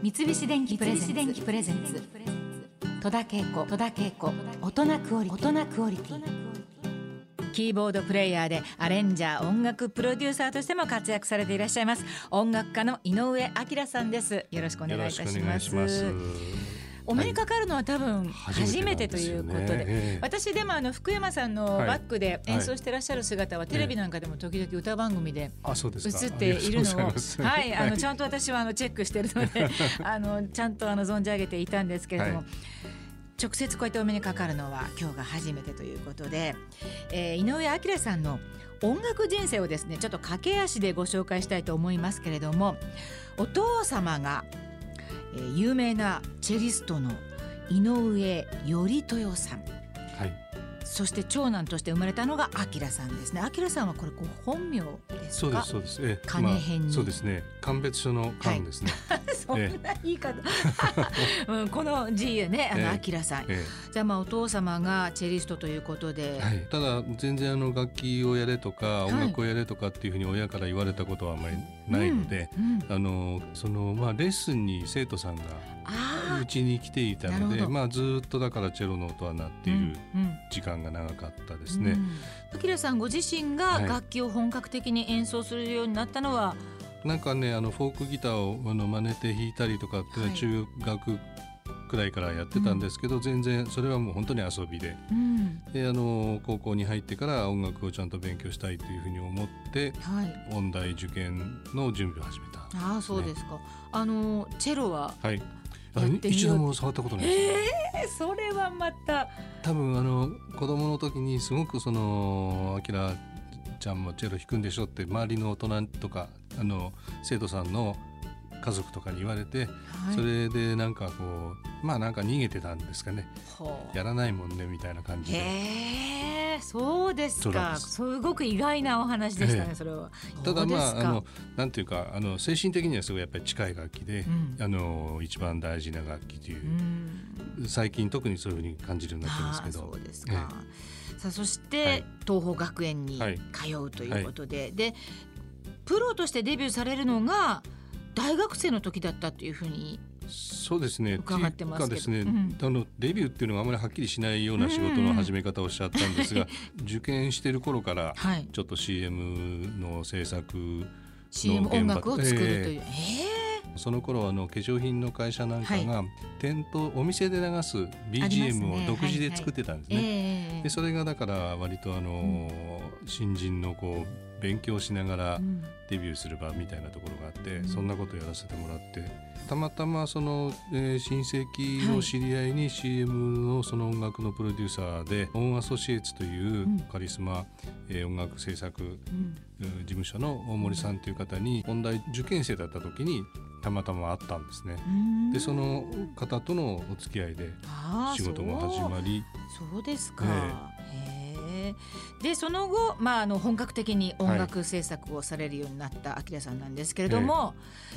三菱電機プレゼンツ。戸田恵子。戸田恵子。大人クオリティ。大人クオリティ。キーボードプレイヤーでアレンジャー音楽プロデューサーとしても活躍されていらっしゃいます。音楽家の井上明さんです。よろしくお願いいたしますお目にかかるのは多分初めてということで、ね、私でもあの福山さんのバックで演奏してらっしゃる姿はテレビなんかでも時々歌番組で映っているのをはいあのちゃんと私はあのチェックしてるので あのちゃんとあの存じ上げていたんですけれども。はい。直接こうやってお目にかかるのは今日が初めてということで、えー、井上彰さんの音楽人生をですねちょっと駆け足でご紹介したいと思いますけれどもお父様がえ、有名なチェリストの井上頼豊さん、はい、そして長男として生まれたのが明さんですね。明さんはこれご本名ですそうですそうです、ええ、金編に、まあ、そうですね。鑑別書の鑑ですね、はい、そんな言い方、うん、この字ねあの明さん、ええ、じゃあまあお父様がチェリストということで、はい、ただ全然あの楽器をやれとか音楽をやれとかっていうふうに親から言われたことはあまりないので、うんうん、あのそのまあレッスンに生徒さんがうちに来ていたので、まあ、ずっとだからチェロの音は鳴っている時間が長かったですね。あきらさんご自身が楽器を本格的に演奏するようになったのは、はい、なんかねあのフォークギターをあの真似て弾いたりとかって中学くらいからやってたんですけど、うん、全然それはもう本当に遊びで。うん、であの高校に入ってから音楽をちゃんと勉強したいというふうに思って、はい、音大受験の準備を始めた、ね、あそうですか。あのチェロは、はい、一度も触ったことないえー、それはまた。多分あの子供の時にすごくそのあきらちゃんもチェロ弾くんでしょって周りの大人とかあの生徒さんの家族とかに言われて、はい、それでなんかこうまあなんか逃げてたんですかね。やらないもんねみたいな感じで。そうですか。すごく意外なお話でしたね、それは。ただまああのなんていうかあの精神的にはすごいやっぱり近い楽器で、うん、あの一番大事な楽器という、うん、最近特にそういうふうに感じるようになってますけど。そうですか、さあそして、はい、東邦学園に通うということで、はい、でプロとしてデビューされるのが大学生の時だったというふうにそうですね。伺ってますですね、うん、あのデビューっていうのがあまりはっきりしないような仕事の始め方をおっしゃったんですが、受験してる頃からちょっと CM の制作の現場、音楽を作るという、えー、その頃あの化粧品の会社なんかが、店頭お店で流す BGM を独自で作ってたんですね。はいはい、でそれがだから割とあの、うん、新人のこう勉強しながらデビューする場みたいなところがあって、うん、そんなことやらせてもらってたまたまその、えー、親戚の知り合いに CM のその音楽のプロデューサーで、オンアソシエイツというカリスマ、えー、音楽制作、事務所の大森さんという方に本題受験生だった時にたまたま会ったんですね。でその方とのお付き合いで仕事も始まり。そう。ですか、でその後、まあ、あの本格的に音楽制作をされるようになった明さんなんですけれども、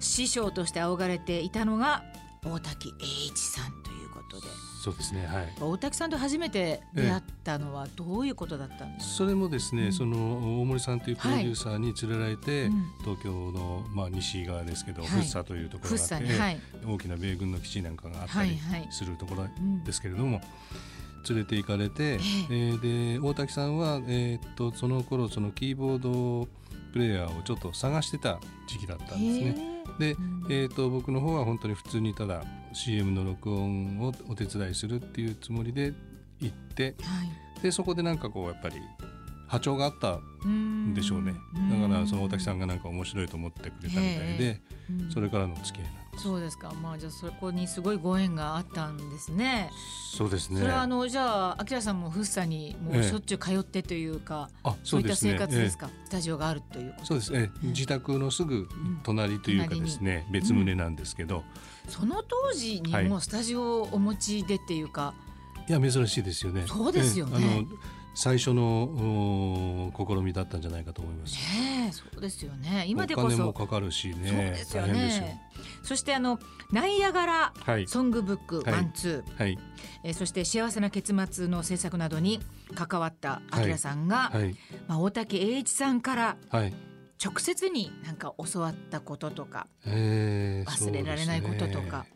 師匠として仰がれていたのが大滝栄一さんということで。そうですね、はい、大滝さんと初めて出会ったのはどういうことだったんですか、それもですね、うん、その大森さんというプロデューサーに連れられて、はい、東京の、まあ、西側ですけど、はい、福生というところがあって、はい、大きな米軍の基地なんかがあったりするところですけれども、連れて行かれて、えー、で大滝さんは、えー、っとその頃そのキーボードプレーヤーをちょっと探してた時期だったんですね。で、えーと、僕の方は本当に普通にただ CM の録音をお手伝いするっていうつもりで行って、はい、でそこでなんかこうやっぱり波長があったん。でしょうね。だからその大滝さんがなんか面白いと思ってくれたみたいでそれからの付き合いそうですか。まあじゃあそこにすごいご縁があったんですね。そうですね。それはあのじゃあ明さんも福生にもうしょっちゅう通ってというか、ええ、あそういった生活ですか、え、スタジオがあるというそうです。ね、自宅のすぐ隣というかですね、うん、別棟なんですけど、うん、その当時にもうスタジオをお持ちでっていうか、はい、いや珍しいですよね。そうですよね、あの最初の試みだったんじゃないかと思います。ねそうですよね。今でこそお金もかかるしね。そうですよね。そしてあのナイアガラソングブックワンツー、はい、えー、そして幸せな結末の制作などに関わったあきらさんが、はい、まあ大竹栄一さんから、はい、直接になんか教わったこととか、えー、忘れられないこととか。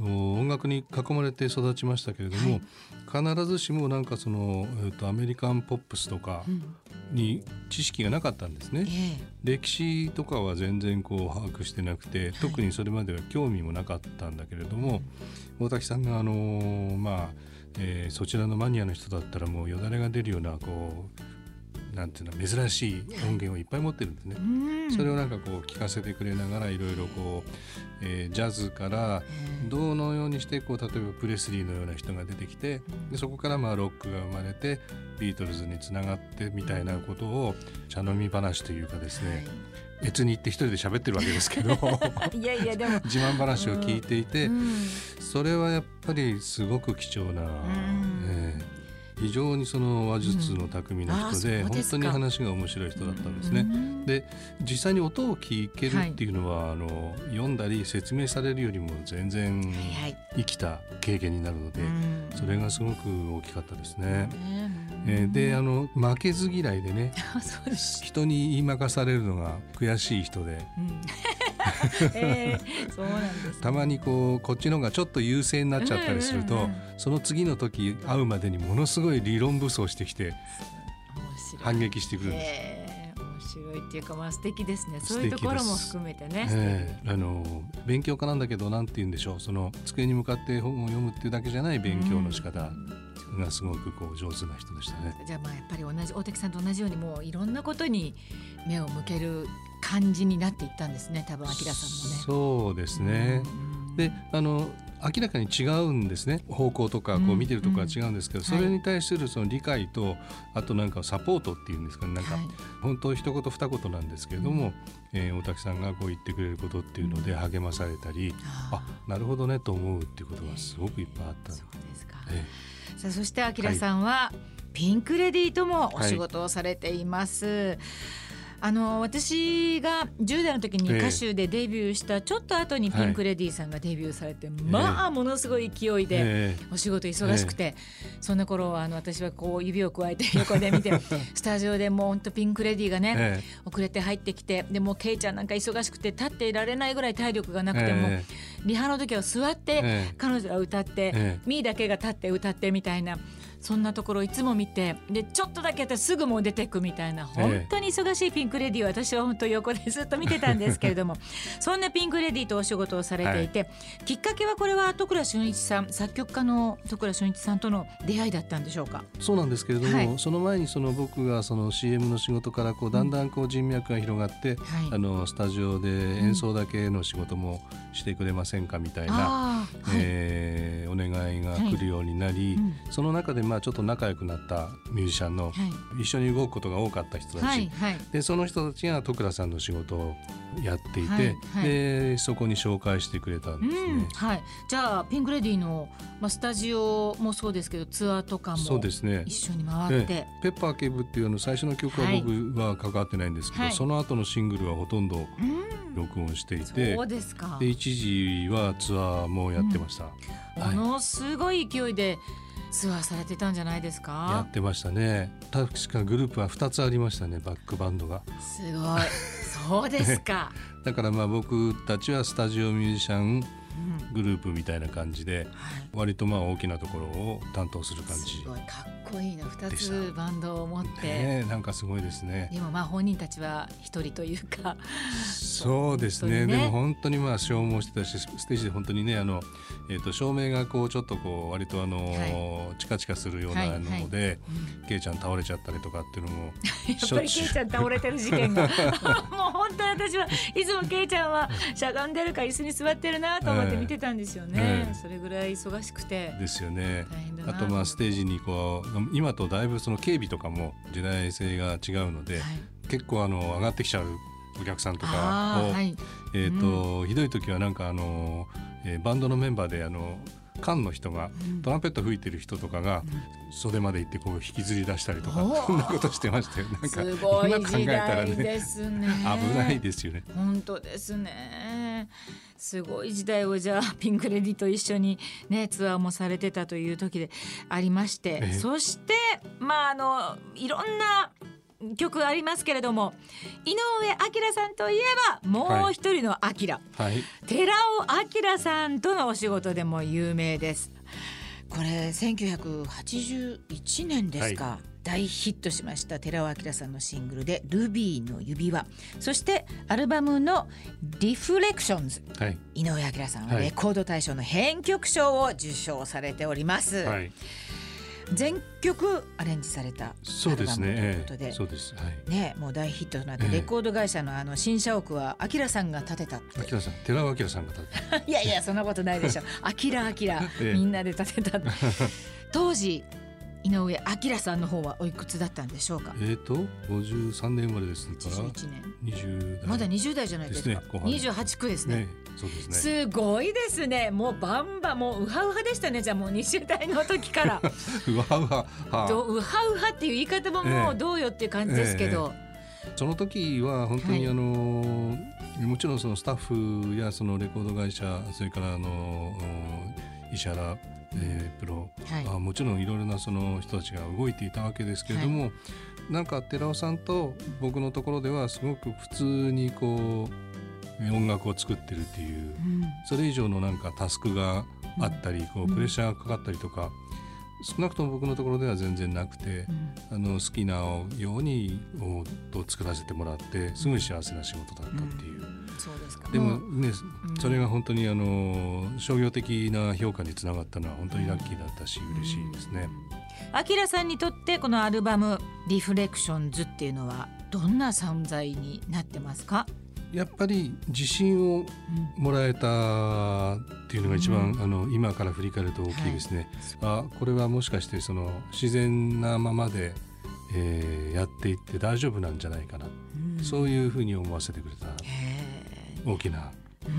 音楽に囲まれて育ちましたけれども、はい、必ずしもなんかその、えーと、アメリカンポップスとかに知識がなかったんですね、歴史とかは全然こう把握してなくて特にそれまでは興味もなかったんだけれども、大滝さんがあのー、まあ、えー、そちらのマニアの人だったらもうよだれが出るようなこうなんていうの珍しい音源をいっぱい持ってるんですね。それをなんかこう聞かせてくれながらいろいろこう、えー、ジャズからどのようにしてこう例えばプレスリーのような人が出てきてでそこからまあロックが生まれてビートルズにつながってみたいなことを茶飲み話というかですね、別に行って一人で喋ってるわけですけど。いやいやでも。自慢話を聞いていて、うん、それはやっぱりすごく貴重な、えー、非常にその話術の巧みな人で、うん、本当に話が面白い人だったんですね。で実際に音を聞けるっていうのは、はい、あの読んだり説明されるよりも全然生きた経験になるので、それがすごく大きかったですね。えー、であの負けず嫌いでね人に言い任されるのが悔しい人で。そうなんです、ね、たまにこうこっちの方がちょっと優勢になっちゃったりすると、うんうんうん、その次の時会うまでにものすごい理論武装してきて反撃してくるんです。えー白いっていうかまあ素敵ですね。そういうところも含めてね、えー、あの勉強家なんだけどなんて言うんでしょう。その机に向かって本を読むっていうだけじゃない勉強の仕方、がすごくこう上手な人でしたね。じゃあまあやっぱり同じ大竹さんと同じようにもういろんなことに目を向ける感じになっていったんですね多分明さんもね。そうですね、であの明らかに違うんですね。方向とかこう見てるところは違うんですけど、うんうん、それに対するその理解と、はい、あとなんかサポートっていうんですかね。なんか、本当一言二言なんですけれども、うん、えー、大滝さんがこう言ってくれることっていうので励まされたり、うん、あなるほどねと思うっていうことがすごくいっぱいあった、えー、そうですか、えー、さあそして明さんは、はい、ピンクレディーともお仕事をされています。はいあの私が10代の時に歌手でデビューしたちょっと後にピンク・レディーさんがデビューされて、はい、まあものすごい勢いでお仕事忙しくて、そんな頃あの私はこう指をくわえて 横で見てスタジオでもうほんとピンク・レディーがね、遅れて入ってきてでもケイちゃんなんか忙しくて立っていられないぐらい体力がなくても、リハの時は座って彼女が歌って、ミーだけが立って歌ってみたいな。そんなところいつも見てでちょっとだけやったらすぐもう出てくみたいな本当に忙しいピンク・レディーを私は本当横でずっと見てたんですけれども そんなピンク・レディーとお仕事をされていて、はい、きっかけはこれは徳倉俊一さん作曲家の徳倉俊一さんとの出会いだったんでしょうか？そうなんですけれども、はい、その前にその僕がその CM の仕事からこうだんだんこう人脈が広がって、うんはい、あのスタジオで演奏だけの仕事もしてくれませんかみたいな、うん、えー、お願いが来るようになり、うん、その中でまあちょっと仲良くなったミュージシャンの、一緒に動くことが多かった人たち、はいはい、でその人たちが徳倉さんの仕事をやっていて、はいはい、でそこに紹介してくれたんですね。うん、はい、じゃあピンク・レディーの、まあ、スタジオもそうですけどツアーとかもそうです、ね、一緒に回って、ペッパー警部っていうの最初の曲は僕は関わってないんですけど、はい、その後のシングルはほとんど録音していて、そうですか。で一時はツアーもやってました。うん、ものすごい勢いでツアーされてたんじゃないですか？やってましたね。確かグループは2つありましたねバックバンドが。すごい。そうですか、だからまあ僕たちはスタジオミュージシャングループみたいな感じで、割とまあ大きなところを担当する感じすごいかっこいいな。2つバンドを持って、ね、なんかすごいですね。でもまあ本人たちは一人というか。そうですね、ね、でも本当にまあ消耗してたしステージで本当にねあの、えー、と照明がこうちょっとこう割とあの、はい、チカチカするようなので、はい。はい、ケイちゃん倒れちゃったりとかっていうのも やっぱりケイちゃん倒れてる事件が。もう本当に私はいつもケイちゃんはしゃがんでるか椅子に座ってるなと思って見てたんですよね、え。ー、それぐらい忙しくて。ですよね。あとまあステージにこう今とだいぶその警備とかも時代性が違うので、はい、結構あの上がってきちゃうお客さんとかを、はい、えーと、うん、ひどい時はなんかあの、えー、バンドのメンバーであの缶の人が、トランペット吹いてる人とかが、袖まで行ってこう引きずり出したりとか、そんなことしてましたよ。なんかすごい 時代ですね。危ないですよね。本当ですね。すごい時代をじゃあピンクレディと一緒にねツアーもされてたという時でありまして、そしてまああのいろんな曲ありますけれども井上彰さんといえばもう一人の彰、はい、寺尾明さんとのお仕事でも有名です。これ1981年ですか、はい、大ヒットしました寺尾明さんのシングルで「ルビーの指輪」そしてアルバムの「リフレクションズ」はい、井上彰さんはレコード大賞の編曲賞を受賞されております。はい全曲アレンジされたそうですね。ということで、そうです。はい。ね、もう大ヒットとなって、レコード会社のあの新社屋はアキラさんが建てた。アキラさん、寺尾明さんが建てた。いやいや、そんなことないでしょう。アキラアキラ、みんなで建てた。当時井上彰さんの方はおいくつだったんでしょうか？えっ、ー、と五十三年生まれです。二十まだ二十代じゃないですか？二十八区ですね。ねそうですね。すごいですね。もうバンバンもうウハウハでしたね。じゃあもう二十代の時から。ウハウハ。はあ、ウハウハっていう言い方ももうどうよっていう感じですけど。えーえー、その時は本当にあの、はい、もちろんそのスタッフやそのレコード会社それからあの石原えー、プロ、はい、あもちろんいろいろなその人たちが動いていたわけですけれども、はい、なんか寺尾さんと僕のところではすごく普通にこう音楽を作ってるっていう、うん、それ以上のなんかタスクがあったり、こうプレッシャーがかかったりとか、少なくとも僕のところでは全然なくて、うん、あの好きなようにと作らせてもらってすごい幸せな仕事だったっていう。うん。そうですか。でもね、うん、それが本当にあの商業的な評価につながったのは本当にラッキーだったし、嬉しいですね。あきらさんにとってこのアルバム「リフレクションズ」っていうのはどんな存在になってますか？やっぱり自信をもらえたっていうのが一番、うん、あの今から振り返ると大きいですね。はい、あこれはもしかしてその自然なままで、えー、やっていって大丈夫なんじゃないかな、うん、そういうふうに思わせてくれた。大きな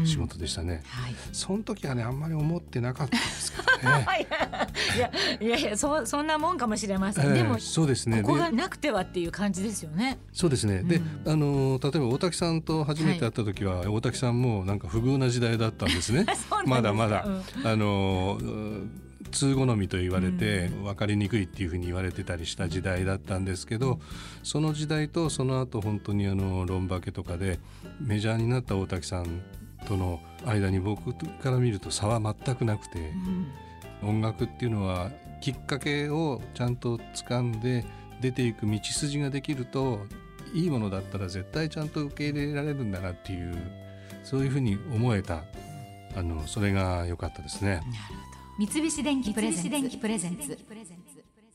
仕事でしたね、うんはい、その時はねあんまり思ってなかったですけどね。いやいやいやそそんなもんかもしれません、えー、でもそうですね。ここがなくてはっていう感じですよね。そうですね、うん、であの例えば大滝さんと初めて会った時は、はい、大滝さんもなんか不遇な時代だったんですね。まだまだ、うん、あの通好みと言われて分かりにくいっていうふうに言われてたりした時代だったんですけどその時代とその後本当にあのロンバケとかでメジャーになった大滝さんとの間に僕から見ると差は全くなくて、音楽っていうのはきっかけをちゃんと掴んで出ていく道筋ができるといいものだったら絶対ちゃんと受け入れられるんだなっていうそういうふうに思えたあのそれが良かったですね。三菱電機プレゼンツ。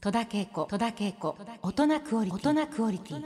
戸田恵子。大人クオリティ